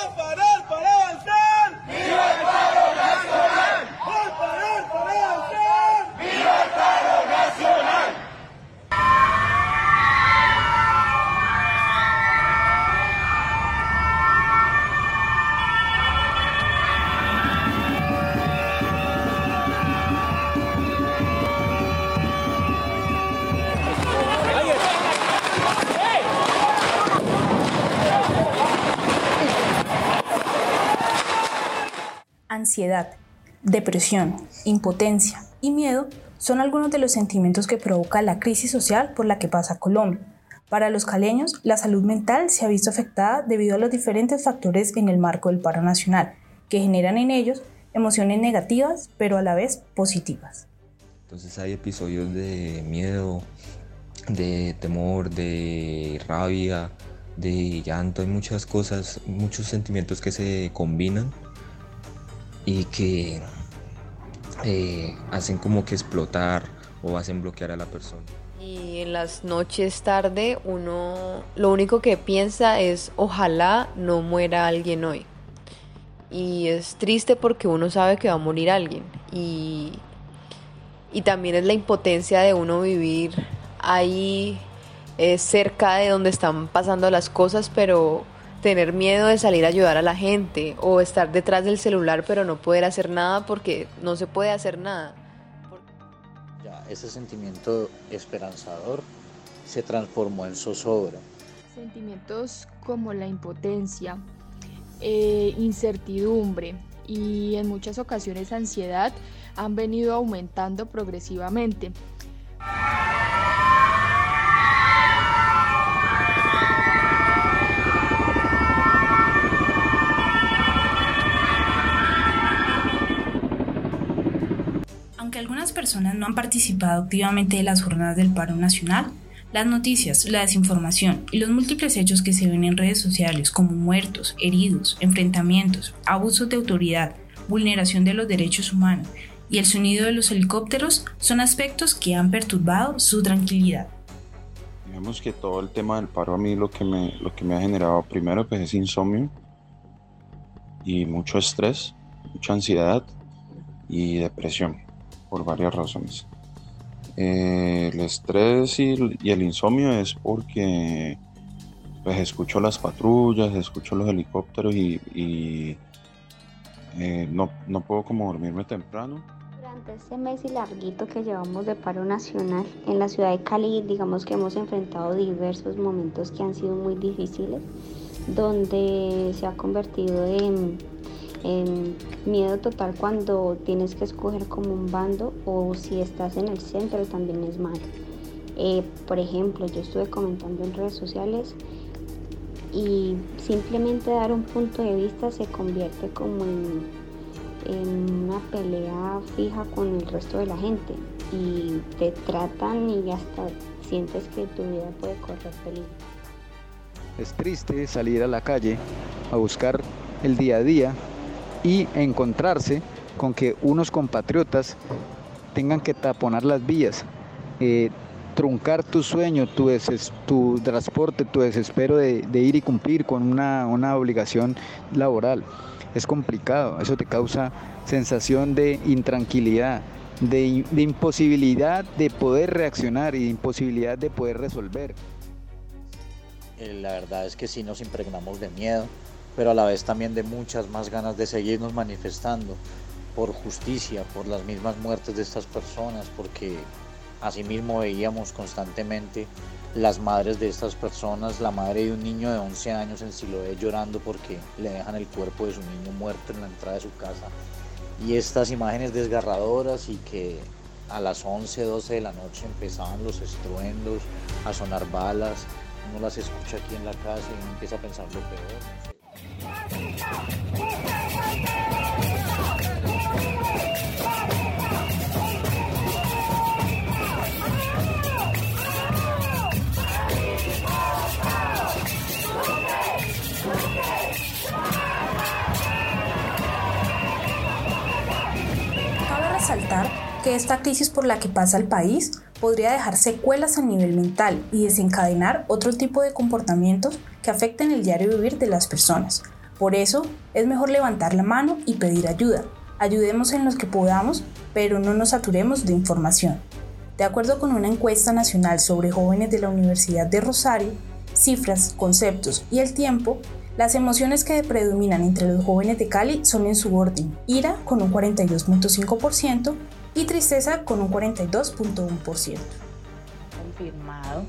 Rafa! Ansiedad, depresión, impotencia y miedo son algunos de los sentimientos que provoca la crisis social por la que pasa Colombia. Para los caleños, la salud mental se ha visto afectada debido a los diferentes factores en el marco del paro nacional, que generan en ellos emociones negativas, pero a la vez positivas. Entonces hay episodios de miedo, de temor, de rabia, de llanto, hay muchas cosas, muchos sentimientos que se combinan y que eh, hacen como que explotar o hacen bloquear a la persona. Y en las noches tarde uno lo único que piensa es ojalá no muera alguien hoy. Y es triste porque uno sabe que va a morir alguien. Y, y también es la impotencia de uno vivir ahí eh, cerca de donde están pasando las cosas, pero tener miedo de salir a ayudar a la gente o estar detrás del celular pero no poder hacer nada porque no se puede hacer nada. Ya, ese sentimiento esperanzador se transformó en zozobra. Sentimientos como la impotencia, eh, incertidumbre y en muchas ocasiones ansiedad han venido aumentando progresivamente. Algunas personas no han participado activamente de las jornadas del paro nacional, las noticias, la desinformación y los múltiples hechos que se ven en redes sociales como muertos, heridos, enfrentamientos, abusos de autoridad, vulneración de los derechos humanos y el sonido de los helicópteros son aspectos que han perturbado su tranquilidad. Digamos que todo el tema del paro a mí lo que me, lo que me ha generado primero pues es insomnio y mucho estrés, mucha ansiedad y depresión por varias razones. Eh, el estrés y, el insomnio es porque pues escucho las patrullas, escucho los helicópteros y, eh, no, no, puedo como dormirme temprano. Durante este mes y larguito que llevamos de paro nacional en la ciudad de Cali, digamos que hemos enfrentado diversos momentos que han sido muy difíciles, donde se ha convertido en en miedo total cuando tienes que escoger como un bando o si estás en el centro también es malo. Eh, por ejemplo, yo estuve comentando en redes sociales y simplemente dar un punto de vista se convierte como en, una pelea fija con el resto de la gente y te tratan y hasta sientes que tu vida puede correr peligro. Es triste salir a la calle a buscar el día a día y encontrarse con que unos compatriotas tengan que taponar las vías, eh, truncar tu sueño, tu, tu transporte, tu desespero de, ir y cumplir con una, obligación laboral. Es complicado, eso te causa sensación de intranquilidad, de, de imposibilidad de poder reaccionar y de imposibilidad de poder resolver. Eh, la verdad es que sí nos impregnamos de miedo, pero a la vez también de muchas más ganas de seguirnos manifestando por justicia, por las mismas muertes de estas personas, porque asimismo veíamos constantemente las madres de estas personas, la madre de un niño de 11 años en Siloé llorando porque le dejan el cuerpo de su niño muerto en la entrada de su casa. Y estas imágenes desgarradoras y que a las 11, 12 de la noche empezaban los estruendos, a sonar balas, uno las escucha aquí en la casa y uno empieza a pensar lo peor. Cabe resaltar que esta crisis por la que pasa el país podría dejar secuelas a nivel mental y desencadenar otro tipo de comportamientos que afecten el diario vivir de las personas, Por eso es mejor levantar la mano y pedir ayuda. Ayudemos en los que podamos, pero no nos saturemos de información. De acuerdo con una encuesta nacional sobre jóvenes de la Universidad de Rosario, cifras, conceptos y el tiempo, las emociones que predominan entre los jóvenes de Cali son en su orden, ira con un 42.5% y tristeza con un 42.1%. Confirmado.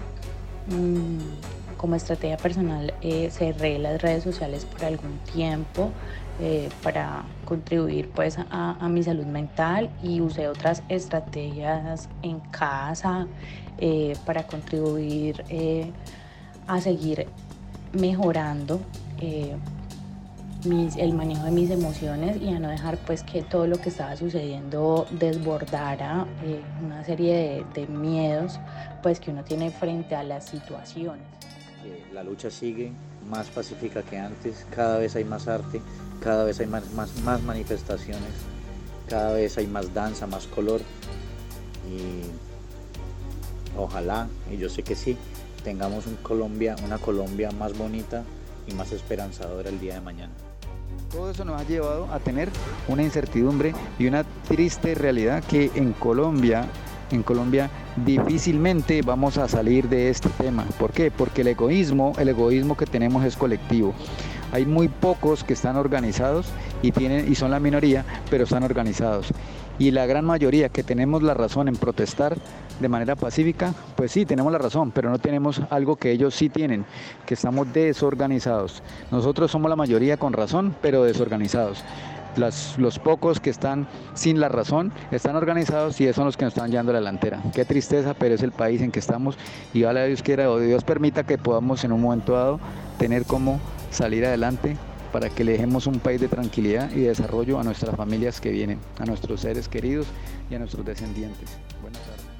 Mm, como estrategia personal eh, cerré las redes sociales por algún tiempo eh, para contribuir pues a, mi salud mental y usé otras estrategias en casa eh, para contribuir a seguir mejorando el manejo de mis emociones y a no dejar pues que todo lo que estaba sucediendo desbordara eh, una serie de, miedos pues que uno tiene frente a las situaciones. Eh, la lucha sigue más pacífica que antes, cada vez hay más arte, cada vez hay más, manifestaciones, cada vez hay más danza, más color y ojalá, y yo sé que sí, tengamos Colombia, una Colombia más bonita y más esperanzadora el día de mañana. Todo eso nos ha llevado a tener una incertidumbre y una triste realidad que en Colombia, en Colombia difícilmente vamos a salir de este tema. ¿Por qué? Porque el egoísmo, el egoísmo que tenemos es colectivo. Hay muy pocos que están organizados y tienen y son la minoría, pero están organizados. Y la gran mayoría que tenemos la razón en protestar de manera pacífica, pues sí, tenemos la razón, pero no tenemos algo que ellos sí tienen, que estamos desorganizados. Nosotros somos la mayoría con razón, pero desorganizados. Los pocos que están sin la razón están organizados y son los que nos están llevando a la delantera. Qué tristeza, pero es el país en que estamos y ojalá Dios quiera o Dios permita que podamos en un momento dado tener como salir adelante para que le dejemos un país de tranquilidad y desarrollo a nuestras familias que vienen, a nuestros seres queridos y a nuestros descendientes. Buenas tardes.